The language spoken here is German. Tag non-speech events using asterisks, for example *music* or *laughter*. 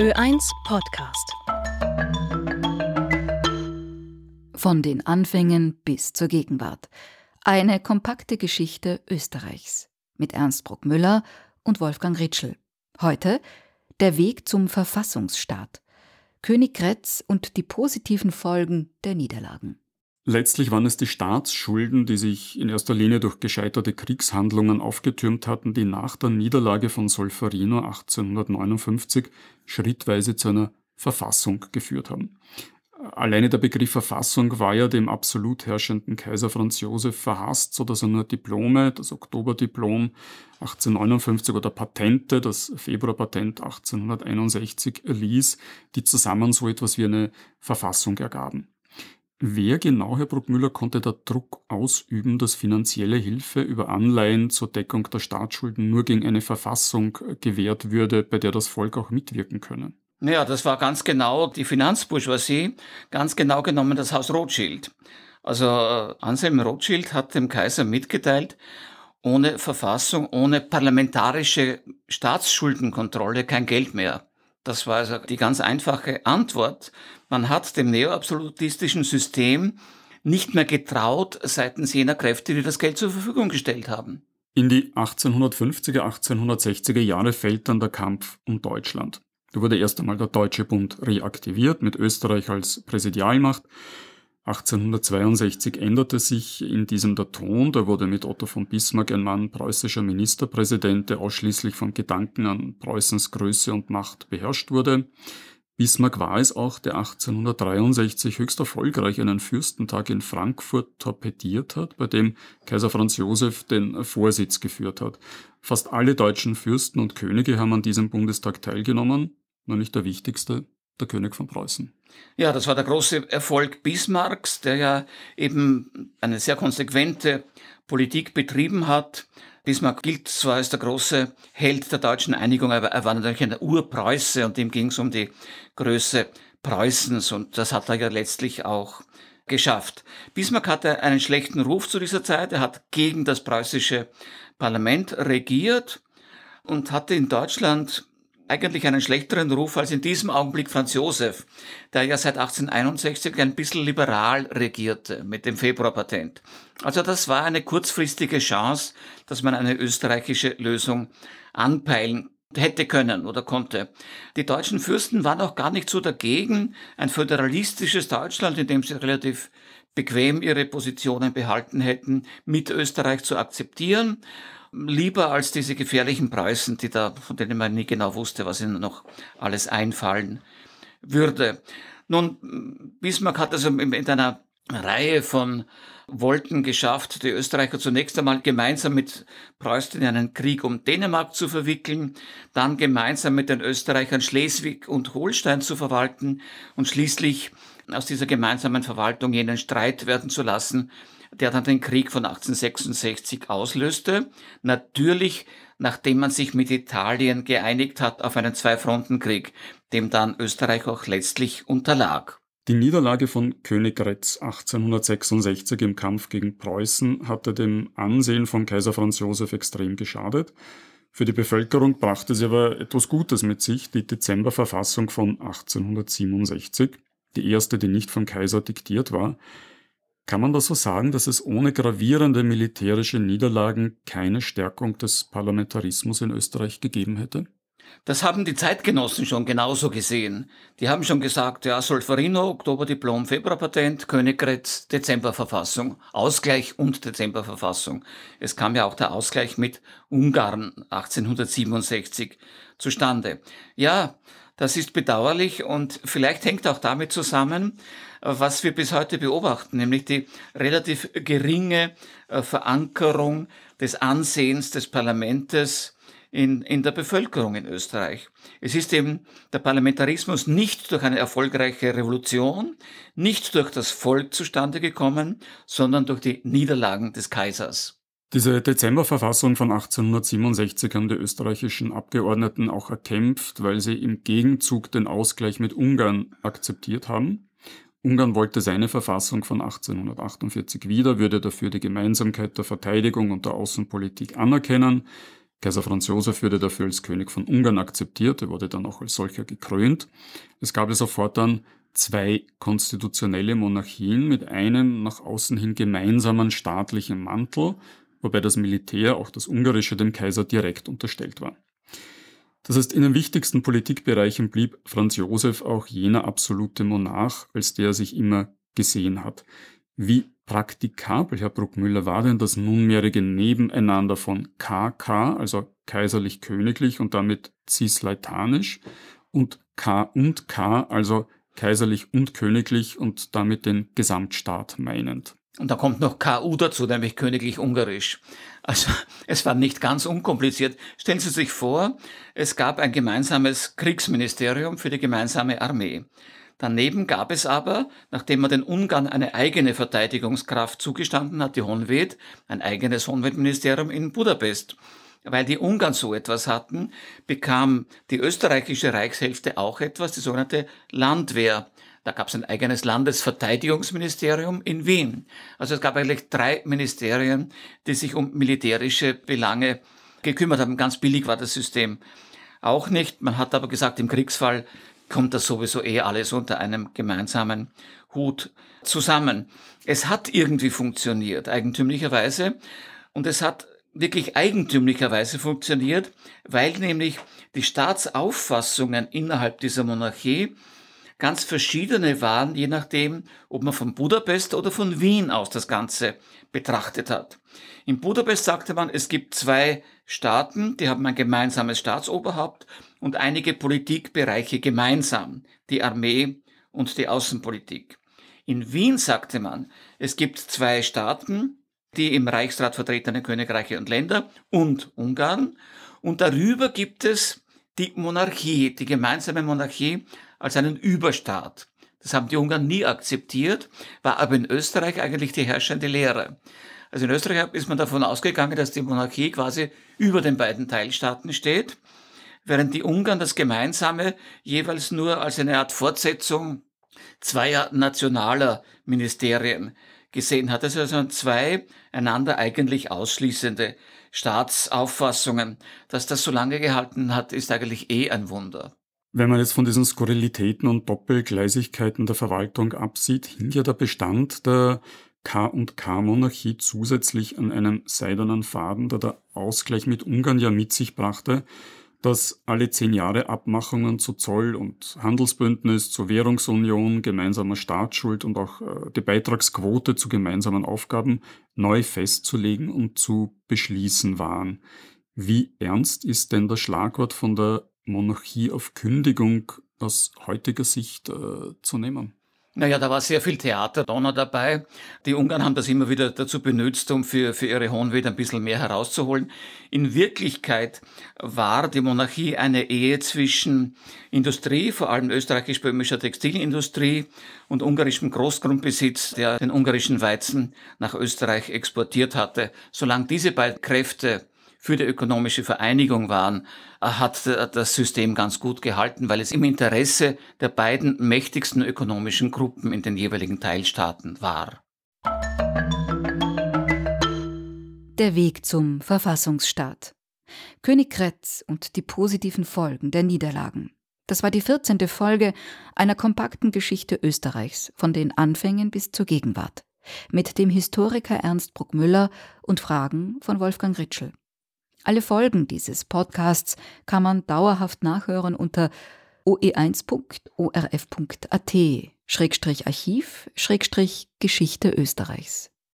Ö1 Podcast. Von den Anfängen bis zur Gegenwart. Eine kompakte Geschichte Österreichs mit Ernst Bruckmüller und Wolfgang Ritschl. Heute der Weg zum Verfassungsstaat. König Kretz und die positiven Folgen der Niederlagen. Letztlich waren es die Staatsschulden, die sich in erster Linie durch gescheiterte Kriegshandlungen aufgetürmt hatten, die nach der Niederlage von Solferino 1859 schrittweise zu einer Verfassung geführt haben. Alleine der Begriff Verfassung war ja dem absolut herrschenden Kaiser Franz Josef verhasst, so dass er nur Diplome, das Oktoberdiplom 1859 oder Patente, das Februarpatent 1861 erließ, die zusammen so etwas wie eine Verfassung ergaben. Wer genau, Herr Bruckmüller, konnte da Druck ausüben, dass finanzielle Hilfe über Anleihen zur Deckung der Staatsschulden nur gegen eine Verfassung gewährt würde, bei der das Volk auch mitwirken könne? Ja, das war ganz genau die Finanzbourgeoisie, ganz genau genommen das Haus Rothschild. Also äh, Anselm Rothschild hat dem Kaiser mitgeteilt, ohne Verfassung, ohne parlamentarische Staatsschuldenkontrolle kein Geld mehr. Das war also die ganz einfache Antwort. Man hat dem neoabsolutistischen System nicht mehr getraut seitens jener Kräfte, die das Geld zur Verfügung gestellt haben. In die 1850er, 1860er Jahre fällt dann der Kampf um Deutschland. Da wurde erst einmal der Deutsche Bund reaktiviert mit Österreich als Präsidialmacht 1862 änderte sich in diesem der Ton, da wurde mit Otto von Bismarck ein Mann preußischer Ministerpräsident, der ausschließlich von Gedanken an Preußens Größe und Macht beherrscht wurde. Bismarck war es auch, der 1863 höchst erfolgreich einen Fürstentag in Frankfurt torpediert hat, bei dem Kaiser Franz Josef den Vorsitz geführt hat. Fast alle deutschen Fürsten und Könige haben an diesem Bundestag teilgenommen, nur nicht der wichtigste, der König von Preußen. Ja, das war der große Erfolg Bismarcks, der ja eben eine sehr konsequente Politik betrieben hat. Bismarck gilt zwar als der große Held der deutschen Einigung, aber er war natürlich ein Urpreuße und ihm ging es um die Größe Preußens und das hat er ja letztlich auch geschafft. Bismarck hatte einen schlechten Ruf zu dieser Zeit. Er hat gegen das preußische Parlament regiert und hatte in Deutschland eigentlich einen schlechteren Ruf als in diesem Augenblick Franz Josef, der ja seit 1861 ein bisschen liberal regierte mit dem Februarpatent. Also das war eine kurzfristige Chance, dass man eine österreichische Lösung anpeilen hätte können oder konnte. Die deutschen Fürsten waren auch gar nicht so dagegen, ein föderalistisches Deutschland, in dem sie relativ bequem ihre Positionen behalten hätten, mit Österreich zu akzeptieren lieber als diese gefährlichen Preußen, die da, von denen man nie genau wusste, was ihnen noch alles einfallen würde. Nun, Bismarck hat also mit einer Reihe von Wolken geschafft, die Österreicher zunächst einmal gemeinsam mit Preußen in einen Krieg um Dänemark zu verwickeln, dann gemeinsam mit den Österreichern Schleswig und Holstein zu verwalten und schließlich aus dieser gemeinsamen Verwaltung jenen Streit werden zu lassen, der dann den Krieg von 1866 auslöste. Natürlich, nachdem man sich mit Italien geeinigt hat auf einen Zwei-Fronten-Krieg, dem dann Österreich auch letztlich unterlag. Die Niederlage von Königgrätz 1866 im Kampf gegen Preußen hatte dem Ansehen von Kaiser Franz Josef extrem geschadet. Für die Bevölkerung brachte sie aber etwas Gutes mit sich, die Dezemberverfassung von 1867, die erste, die nicht vom Kaiser diktiert war. Kann man das so sagen, dass es ohne gravierende militärische Niederlagen keine Stärkung des Parlamentarismus in Österreich gegeben hätte? Das haben die Zeitgenossen schon genauso gesehen. Die haben schon gesagt, ja, Solferino, Oktoberdiplom, Februarpatent, Königgrätz, Dezemberverfassung, Ausgleich und Dezemberverfassung. Es kam ja auch der Ausgleich mit Ungarn 1867 zustande. Ja, das ist bedauerlich und vielleicht hängt auch damit zusammen, was wir bis heute beobachten, nämlich die relativ geringe äh, Verankerung des Ansehens des Parlamentes in, in der Bevölkerung in Österreich. Es ist eben der Parlamentarismus nicht durch eine erfolgreiche Revolution, nicht durch das Volk zustande gekommen, sondern durch die Niederlagen des Kaisers. Diese Dezemberverfassung von 1867 haben die österreichischen Abgeordneten auch erkämpft, weil sie im Gegenzug den Ausgleich mit Ungarn akzeptiert haben. Ungarn wollte seine Verfassung von 1848 wieder, würde dafür die Gemeinsamkeit der Verteidigung und der Außenpolitik anerkennen. Kaiser Franz Josef wurde dafür als König von Ungarn akzeptiert, er wurde dann auch als solcher gekrönt. Es gab also fortan zwei konstitutionelle Monarchien mit einem nach außen hin gemeinsamen staatlichen Mantel, wobei das Militär, auch das ungarische, dem Kaiser direkt unterstellt war. Das heißt, in den wichtigsten Politikbereichen blieb Franz Josef auch jener absolute Monarch, als der er sich immer gesehen hat. Wie praktikabel, Herr Bruckmüller, war denn das nunmehrige Nebeneinander von KK, also kaiserlich-königlich und damit cisleitanisch, und K und K, also kaiserlich und königlich und damit den Gesamtstaat meinend. Und da kommt noch KU dazu, nämlich königlich ungarisch. Also *laughs* es war nicht ganz unkompliziert. Stellen Sie sich vor, es gab ein gemeinsames Kriegsministerium für die gemeinsame Armee. Daneben gab es aber, nachdem man den Ungarn eine eigene Verteidigungskraft zugestanden hat, die Honved, ein eigenes Honved-Ministerium in Budapest. Weil die Ungarn so etwas hatten, bekam die österreichische Reichshälfte auch etwas, die sogenannte Landwehr. Da gab es ein eigenes Landesverteidigungsministerium in Wien. Also es gab eigentlich drei Ministerien, die sich um militärische Belange gekümmert haben. Ganz billig war das System auch nicht. Man hat aber gesagt, im Kriegsfall kommt das sowieso eh alles unter einem gemeinsamen Hut zusammen. Es hat irgendwie funktioniert, eigentümlicherweise. Und es hat wirklich eigentümlicherweise funktioniert, weil nämlich die Staatsauffassungen innerhalb dieser Monarchie ganz verschiedene waren, je nachdem, ob man von Budapest oder von Wien aus das Ganze betrachtet hat. In Budapest sagte man, es gibt zwei Staaten, die haben ein gemeinsames Staatsoberhaupt und einige Politikbereiche gemeinsam, die Armee und die Außenpolitik. In Wien sagte man, es gibt zwei Staaten, die im Reichsrat vertretenen Königreiche und Länder und Ungarn und darüber gibt es die Monarchie, die gemeinsame Monarchie als einen Überstaat. Das haben die Ungarn nie akzeptiert, war aber in Österreich eigentlich die herrschende Lehre. Also in Österreich ist man davon ausgegangen, dass die Monarchie quasi über den beiden Teilstaaten steht, während die Ungarn das Gemeinsame jeweils nur als eine Art Fortsetzung zweier nationaler Ministerien gesehen hat. Das also zwei einander eigentlich ausschließende Staatsauffassungen. Dass das so lange gehalten hat, ist eigentlich eh ein Wunder. Wenn man jetzt von diesen Skurrilitäten und Doppelgleisigkeiten der Verwaltung absieht, hing ja der Bestand der K- und K-Monarchie zusätzlich an einem seidenen Faden, der der Ausgleich mit Ungarn ja mit sich brachte, dass alle zehn Jahre Abmachungen zu Zoll- und Handelsbündnis, zur Währungsunion, gemeinsamer Staatsschuld und auch äh, die Beitragsquote zu gemeinsamen Aufgaben neu festzulegen und zu beschließen waren. Wie ernst ist denn das Schlagwort von der Monarchie auf Kündigung aus heutiger Sicht äh, zu nehmen? Naja, da war sehr viel Theater Donner dabei. Die Ungarn haben das immer wieder dazu benutzt, um für, für ihre Hohenwed ein bisschen mehr herauszuholen. In Wirklichkeit war die Monarchie eine Ehe zwischen Industrie, vor allem österreichisch-böhmischer Textilindustrie und ungarischem Großgrundbesitz, der den ungarischen Weizen nach Österreich exportiert hatte. Solange diese beiden Kräfte für die ökonomische Vereinigung waren, äh, hat das System ganz gut gehalten, weil es im Interesse der beiden mächtigsten ökonomischen Gruppen in den jeweiligen Teilstaaten war. Der Weg zum Verfassungsstaat. König Kretz und die positiven Folgen der Niederlagen. Das war die 14. Folge einer kompakten Geschichte Österreichs, von den Anfängen bis zur Gegenwart, mit dem Historiker Ernst Bruckmüller und Fragen von Wolfgang Ritschel. Alle Folgen dieses Podcasts kann man dauerhaft nachhören unter oe1.orf.at Schrägstrich Archiv Schrägstrich Geschichte Österreichs.